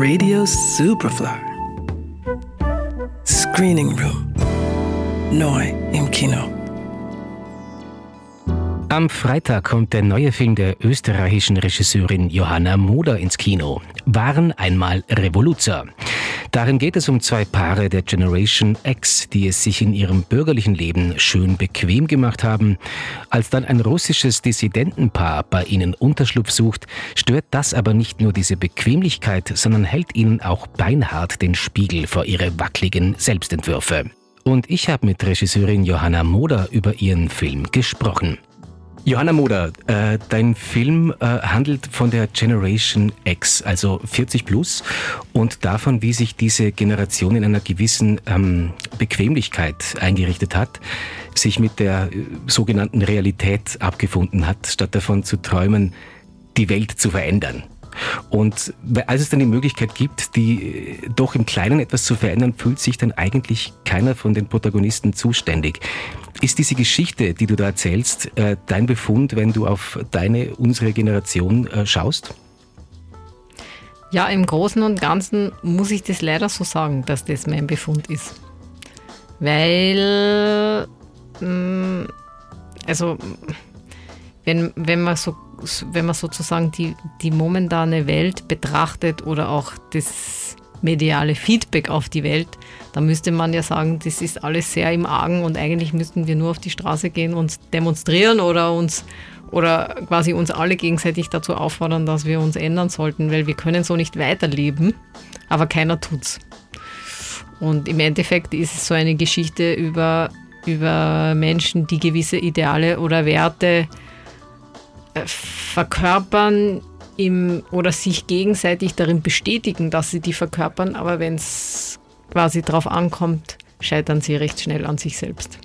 Radio Superfly. Screening Room. Neu im Kino. Am Freitag kommt der neue Film der österreichischen Regisseurin Johanna Moder ins Kino. Waren einmal Revoluzer. Darin geht es um zwei Paare der Generation X, die es sich in ihrem bürgerlichen Leben schön bequem gemacht haben. Als dann ein russisches Dissidentenpaar bei ihnen Unterschlupf sucht, stört das aber nicht nur diese Bequemlichkeit, sondern hält ihnen auch beinhart den Spiegel vor ihre wackeligen Selbstentwürfe. Und ich habe mit Regisseurin Johanna Moder über ihren Film gesprochen. Johanna Moder, äh, dein Film äh, handelt von der Generation X, also 40 plus, und davon, wie sich diese Generation in einer gewissen ähm, Bequemlichkeit eingerichtet hat, sich mit der äh, sogenannten Realität abgefunden hat, statt davon zu träumen, die Welt zu verändern. Und als es dann die Möglichkeit gibt, die äh, doch im Kleinen etwas zu verändern, fühlt sich dann eigentlich keiner von den Protagonisten zuständig. Ist diese Geschichte, die du da erzählst, äh, dein Befund, wenn du auf deine, unsere Generation äh, schaust? Ja, im Großen und Ganzen muss ich das leider so sagen, dass das mein Befund ist. Weil, mm, also, wenn, wenn, man, so, wenn man sozusagen die, die momentane Welt betrachtet oder auch das mediale Feedback auf die Welt, da müsste man ja sagen, das ist alles sehr im Argen und eigentlich müssten wir nur auf die Straße gehen und demonstrieren oder uns oder quasi uns alle gegenseitig dazu auffordern, dass wir uns ändern sollten, weil wir können so nicht weiterleben, aber keiner tut's. Und im Endeffekt ist es so eine Geschichte über, über Menschen, die gewisse Ideale oder Werte verkörpern, im, oder sich gegenseitig darin bestätigen, dass sie die verkörpern, aber wenn es quasi drauf ankommt, scheitern sie recht schnell an sich selbst.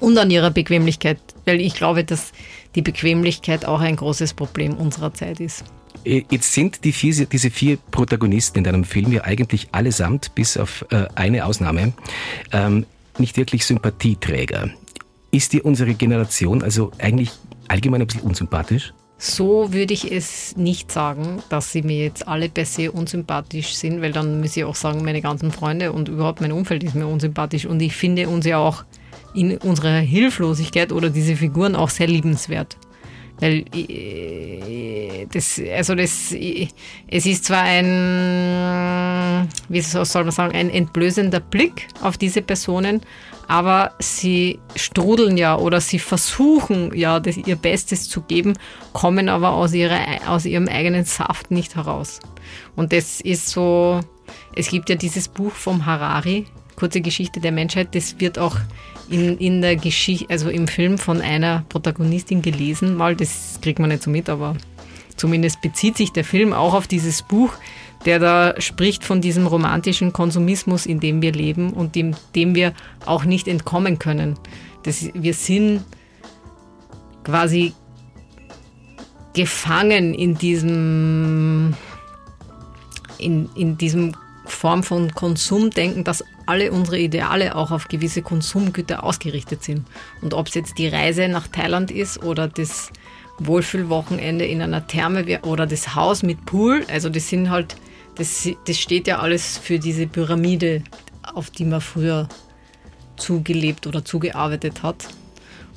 Und an ihrer Bequemlichkeit, weil ich glaube, dass die Bequemlichkeit auch ein großes Problem unserer Zeit ist. Äh, jetzt sind die vier, diese vier Protagonisten in deinem Film ja eigentlich allesamt, bis auf äh, eine Ausnahme, ähm, nicht wirklich Sympathieträger. Ist dir unsere Generation also eigentlich allgemein ein bisschen unsympathisch? So würde ich es nicht sagen, dass sie mir jetzt alle per se unsympathisch sind, weil dann muss ich auch sagen, meine ganzen Freunde und überhaupt mein Umfeld ist mir unsympathisch. Und ich finde uns ja auch in unserer Hilflosigkeit oder diese Figuren auch sehr liebenswert. Weil äh, das, also das, es ist zwar ein, wie soll man sagen, ein entblößender Blick auf diese Personen, aber sie strudeln ja oder sie versuchen ja, das, ihr Bestes zu geben, kommen aber aus, ihrer, aus ihrem eigenen Saft nicht heraus. Und das ist so, es gibt ja dieses Buch vom Harari, Kurze Geschichte der Menschheit, das wird auch in, in der Geschichte, also im Film von einer Protagonistin gelesen, mal, das kriegt man nicht so mit, aber zumindest bezieht sich der Film auch auf dieses Buch, der da spricht von diesem romantischen Konsumismus, in dem wir leben und dem, dem wir auch nicht entkommen können. Das, wir sind quasi gefangen in diesem, in, in diesem Form von Konsumdenken, dass alle unsere Ideale auch auf gewisse Konsumgüter ausgerichtet sind. Und ob es jetzt die Reise nach Thailand ist oder das Wohlfühlwochenende in einer Therme oder das Haus mit Pool, also das sind halt, das, das steht ja alles für diese Pyramide, auf die man früher zugelebt oder zugearbeitet hat.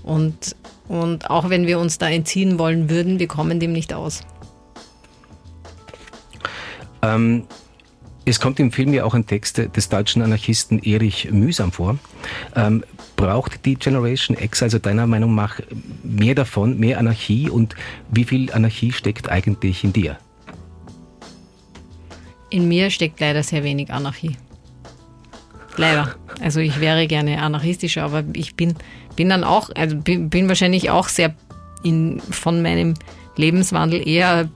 Und, und auch wenn wir uns da entziehen wollen würden, wir kommen dem nicht aus. Ähm, es kommt im Film ja auch ein Text des deutschen Anarchisten Erich Mühsam vor. Ähm, braucht die Generation X also deiner Meinung nach mehr davon, mehr Anarchie und wie viel Anarchie steckt eigentlich in dir? In mir steckt leider sehr wenig Anarchie. Leider. Also ich wäre gerne anarchistischer, aber ich bin, bin dann auch, also bin, wahrscheinlich auch sehr in, von meinem Lebenswandel eher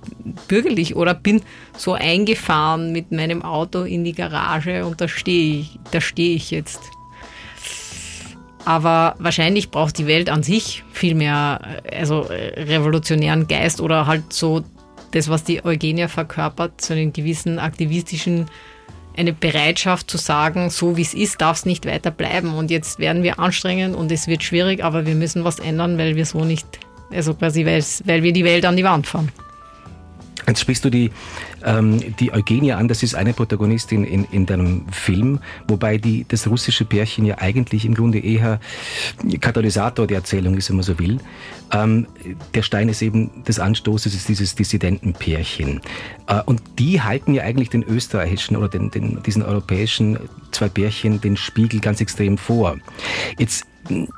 bürgerlich oder bin so eingefahren mit meinem Auto in die Garage und da stehe ich, da stehe ich jetzt. Aber wahrscheinlich braucht die Welt an sich viel mehr, also revolutionären Geist oder halt so das, was die Eugenia verkörpert, so einen gewissen aktivistischen, eine Bereitschaft zu sagen, so wie es ist, darf es nicht weiter bleiben. Und jetzt werden wir anstrengend und es wird schwierig, aber wir müssen was ändern, weil wir so nicht also quasi, weil wir die Welt an die Wand fahren. Jetzt sprichst du die, ähm, die Eugenia an, das ist eine Protagonistin in, in deinem Film, wobei die, das russische Pärchen ja eigentlich im Grunde eher Katalysator der Erzählung ist, wenn man so will. Ähm, der Stein ist eben des Anstoßes, ist dieses Dissidentenpärchen. Äh, und die halten ja eigentlich den österreichischen oder den, den, diesen europäischen zwei Pärchen den Spiegel ganz extrem vor. Jetzt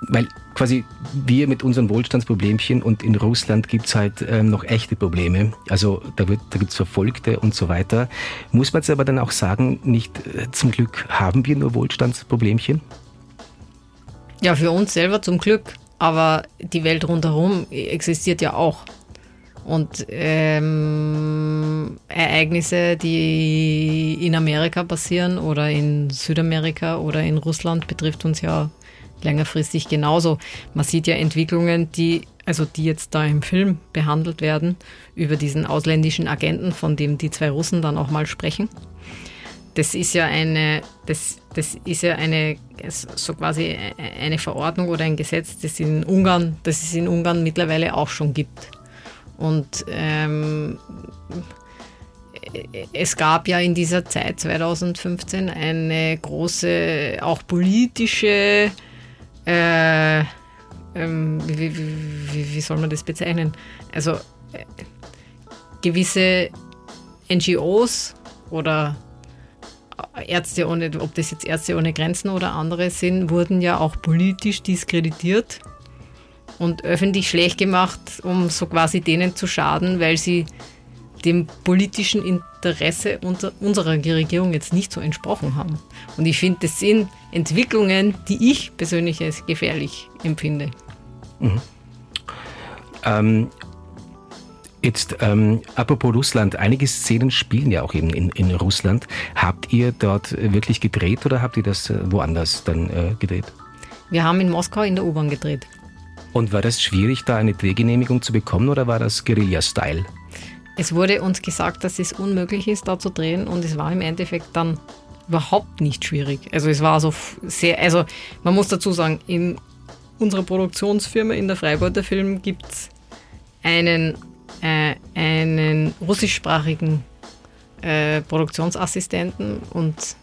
weil quasi wir mit unseren Wohlstandsproblemchen und in Russland gibt's halt ähm, noch echte Probleme. Also da, da gibt's Verfolgte und so weiter. Muss man jetzt aber dann auch sagen, nicht äh, zum Glück haben wir nur Wohlstandsproblemchen? Ja, für uns selber zum Glück. Aber die Welt rundherum existiert ja auch. Und ähm, Ereignisse, die in Amerika passieren oder in Südamerika oder in Russland, betrifft uns ja längerfristig genauso. Man sieht ja Entwicklungen, die, also die jetzt da im Film behandelt werden, über diesen ausländischen Agenten, von dem die zwei Russen dann auch mal sprechen. Das ist ja eine, das, das ist ja eine, so quasi eine Verordnung oder ein Gesetz, das in Ungarn, das es in Ungarn mittlerweile auch schon gibt. Und ähm, es gab ja in dieser Zeit 2015 eine große, auch politische äh, ähm, wie, wie, wie, soll man das bezeichnen? Also äh, gewisse NGOs oder Ärzte ohne, ob das jetzt Ärzte ohne Grenzen oder andere sind, wurden ja auch politisch diskreditiert und öffentlich schlecht gemacht, um so quasi denen zu schaden, weil sie dem politischen Interesse unserer Regierung jetzt nicht so entsprochen haben. Und ich finde, das sind Entwicklungen, die ich persönlich als gefährlich empfinde. Mhm. Ähm, Jetzt, ähm, apropos Russland, einige Szenen spielen ja auch eben in, in Russland. Habt ihr dort wirklich gedreht oder habt ihr das äh, woanders dann äh, gedreht? Wir haben in Moskau in der U-Bahn gedreht. Und war das schwierig, da eine Drehgenehmigung zu bekommen oder war das Guerilla-Style? Es wurde uns gesagt, dass es unmöglich ist, da zu drehen und es war im Endeffekt dann überhaupt nicht schwierig. Also es war so sehr, also man muss dazu sagen, in unserer Produktionsfirma in der Freiburger Film gibt es einen, äh, einen russischsprachigen äh, Produktionsassistenten und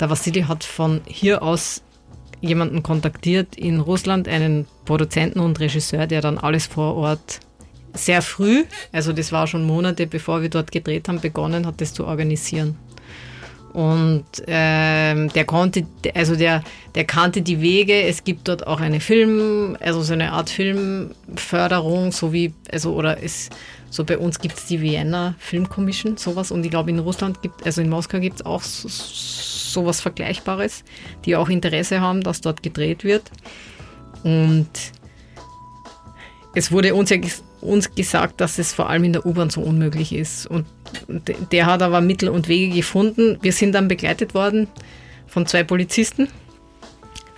der Vassili hat von hier aus jemanden kontaktiert in Russland, einen Produzenten und Regisseur, der dann alles vor Ort sehr früh, also das war schon Monate bevor wir dort gedreht haben, begonnen hat, das zu organisieren. Und ähm, der konnte, also der, der kannte die Wege. Es gibt dort auch eine Film, also so eine Art Filmförderung, so wie, also oder es, so bei uns gibt es die Vienna Film Commission, sowas. Und ich glaube in Russland gibt, also in Moskau gibt es auch so, sowas Vergleichbares, die auch Interesse haben, dass dort gedreht wird. Und es wurde uns ja uns gesagt, dass es vor allem in der U-Bahn so unmöglich ist. Und der hat aber Mittel und Wege gefunden. Wir sind dann begleitet worden von zwei Polizisten.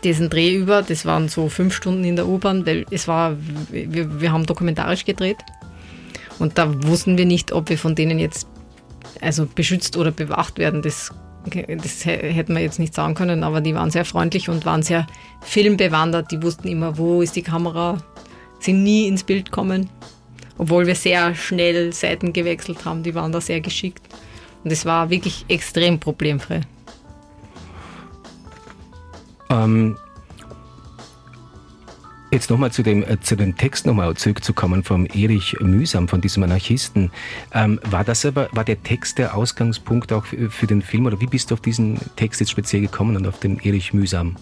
Diesen Dreh über, das waren so fünf Stunden in der U-Bahn, weil es war, wir, wir haben dokumentarisch gedreht. Und da wussten wir nicht, ob wir von denen jetzt also beschützt oder bewacht werden. Das, das hätten wir jetzt nicht sagen können, aber die waren sehr freundlich und waren sehr filmbewandert. Die wussten immer, wo ist die Kamera, sind nie ins Bild kommen. Obwohl wir sehr schnell Seiten gewechselt haben, die waren da sehr geschickt. Und es war wirklich extrem problemfrei. Ähm, Jetzt nochmal zu dem, äh, zu dem Text nochmal zurückzukommen vom Erich Mühsam, von diesem Anarchisten. Ähm, war das aber, war der Text der Ausgangspunkt auch für, für, den Film oder wie bist du auf diesen Text jetzt speziell gekommen und auf den Erich Mühsam?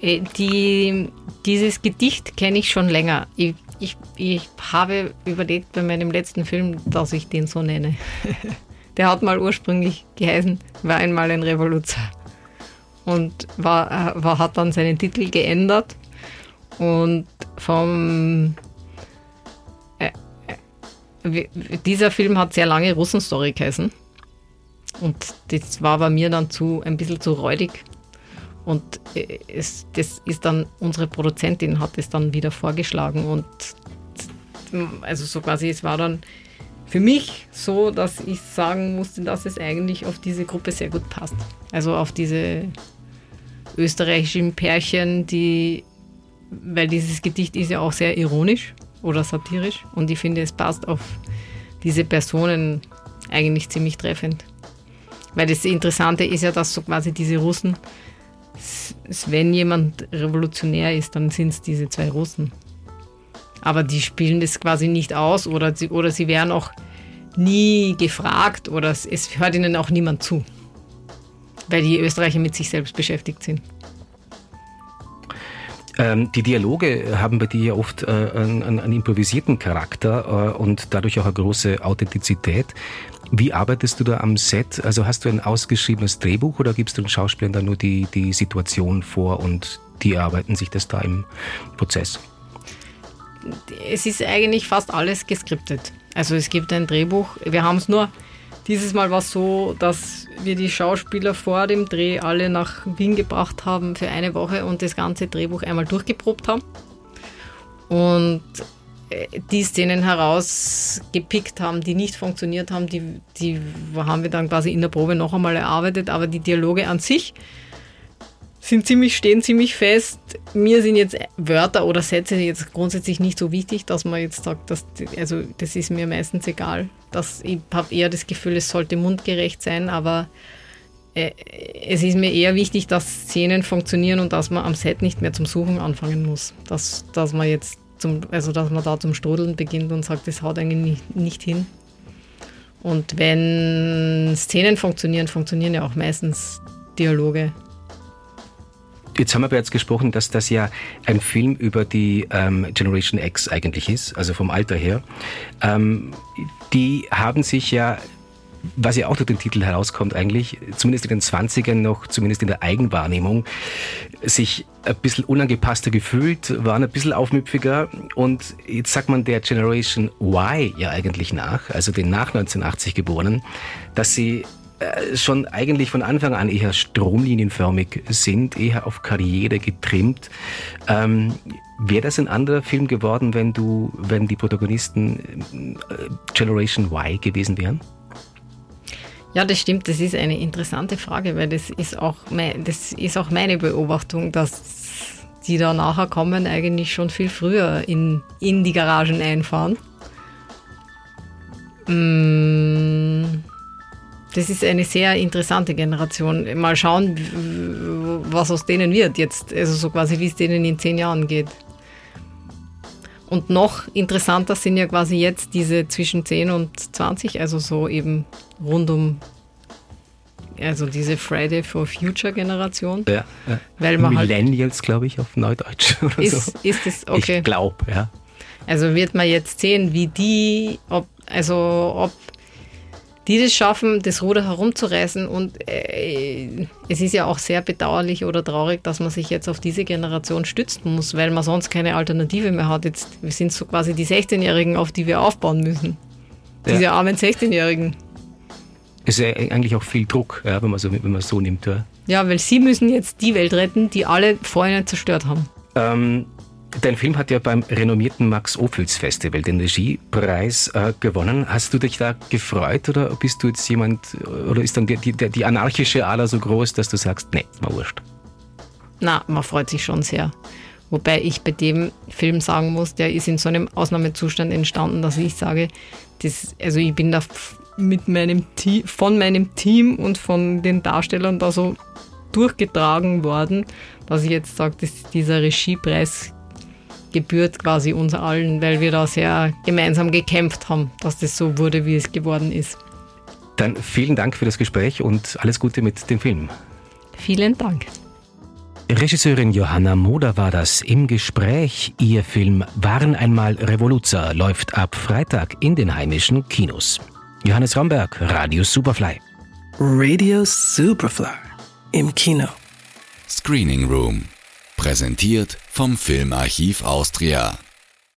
Äh, die, dieses Gedicht kenne ich schon länger. Ich, ich, ich habe überlegt bei meinem letzten Film, dass ich den so nenne. Der hat mal ursprünglich geheißen, war einmal ein Revoluzer. Und war, war, hat dann seinen Titel geändert. Und vom. Äh, äh, dieser Film hat sehr lange Russenstory geheißen. Und das war bei mir dann zu, ein bisschen zu räudig. Und äh, es, das ist dann, unsere Produzentin hat es dann wieder vorgeschlagen und also so quasi, es war dann für mich so, dass ich sagen musste, dass es eigentlich auf diese Gruppe sehr gut passt. Also auf diese österreichischen Pärchen, die, weil dieses Gedicht ist ja auch sehr ironisch oder satirisch und ich finde, es passt auf diese Personen eigentlich ziemlich treffend. Weil das Interessante ist ja, dass so quasi diese Russen, wenn jemand revolutionär ist, dann sind es diese zwei Russen. Aber die spielen das quasi nicht aus oder sie, oder sie werden auch nie gefragt oder es, es hört ihnen auch niemand zu, weil die Österreicher mit sich selbst beschäftigt sind. Ähm, die Dialoge haben bei dir ja oft äh, einen, einen, improvisierten Charakter äh, und dadurch auch eine große Authentizität. Wie arbeitest du da am Set? Also hast du ein ausgeschriebenes Drehbuch oder gibst du den Schauspielern dann nur die, die Situation vor und die erarbeiten sich das da im Prozess? Es ist eigentlich fast alles geskriptet. Also es gibt ein Drehbuch. Wir haben es nur dieses Mal war es so, dass wir die Schauspieler vor dem Dreh alle nach Wien gebracht haben für eine Woche und das ganze Drehbuch einmal durchgeprobt haben. Und die Szenen herausgepickt haben, die nicht funktioniert haben, die, die haben wir dann quasi in der Probe noch einmal erarbeitet, aber die Dialoge an sich sind ziemlich, stehen ziemlich fest. Mir sind jetzt Wörter oder Sätze jetzt grundsätzlich nicht so wichtig, dass man jetzt sagt, dass, also das ist mir meistens egal. Das, ich habe eher das Gefühl, es sollte mundgerecht sein, aber äh, es ist mir eher wichtig, dass Szenen funktionieren und dass man am Set nicht mehr zum Suchen anfangen muss. Dass, dass man jetzt zum, also dass man da zum Strudeln beginnt und sagt, das haut eigentlich nicht, nicht hin. Und wenn Szenen funktionieren, funktionieren ja auch meistens Dialoge. Jetzt haben wir bereits gesprochen, dass das ja ein Film über die ähm, Generation X eigentlich ist, also vom Alter her. Ähm, die haben sich ja was ja auch durch den Titel herauskommt eigentlich, zumindest in den 20ern noch, zumindest in der Eigenwahrnehmung, sich ein bisschen unangepasster gefühlt, waren ein bisschen aufmüpfiger und jetzt sagt man der Generation Y ja eigentlich nach, also den nach 1980 Geborenen, dass sie äh, schon eigentlich von Anfang an eher stromlinienförmig sind, eher auf Karriere getrimmt. Ähm, Wäre das ein anderer Film geworden, wenn du, wenn die Protagonisten äh, Generation Y gewesen wären? Ja, das stimmt. Das ist eine interessante Frage, weil das ist auch, mein, das ist auch meine Beobachtung, dass die da nachher kommen, eigentlich schon viel früher in, in die Garagen einfahren. Mmh das ist eine sehr interessante Generation. Mal schauen, was aus denen wird jetzt, also so quasi wie es denen in zehn Jahren geht. Und noch interessanter sind ja quasi jetzt diese zwischen 10 und 20, also so eben rund um, also diese Friday for Future Generation. Ja, ja. Weil man halt Millennials, halt, glaube ich, auf Neudeutsch oder ist, so. Ist es, okay. Ich glaube, ja. Also wird man jetzt sehen, wie die, ob, also ob die das schaffen, das Ruder herumzureißen. Und äh, es ist ja auch sehr bedauerlich oder traurig, dass man sich jetzt auf diese Generation stützen muss, weil man sonst keine Alternative mehr hat. Jetzt wir sind so quasi die 16-Jährigen, auf die wir aufbauen müssen. Ja. Diese armen 16-Jährigen. Es ist ja eigentlich auch viel Druck, ja, wenn man so, wenn man so nimmt. Ja. ja, weil sie müssen jetzt die Welt retten, die alle vorher zerstört haben. Ähm, Dein Film hat ja beim renommierten Max-Ophüls Festival den Regiepreis äh, gewonnen. Hast du dich da gefreut oder bist du jetzt jemand, oder ist dann die, die, die anarchische Ader so groß, dass du sagst, nee, mal wurscht? Na, man freut sich schon sehr. Wobei ich bei dem Film sagen muss, der ist in so einem Ausnahmezustand entstanden, dass ich sage, das, also ich bin da mit meinem Team, von meinem Team und von den Darstellern da so durchgetragen worden, dass ich jetzt sage, dass dieser Regiepreis gebührt quasi uns allen, weil wir da sehr gemeinsam gekämpft haben, dass das so wurde, wie es geworden ist. Dann vielen Dank für das Gespräch und alles Gute mit dem Film. Vielen Dank. Regisseurin Johanna Moder war das im Gespräch. Ihr Film Waren einmal Revoluzer läuft ab Freitag in den heimischen Kinos. Johannes Ramberg, Radio Superfly. Radio Superfly im Kino. Screening Room. Präsentiert vom Filmarchiv Austria.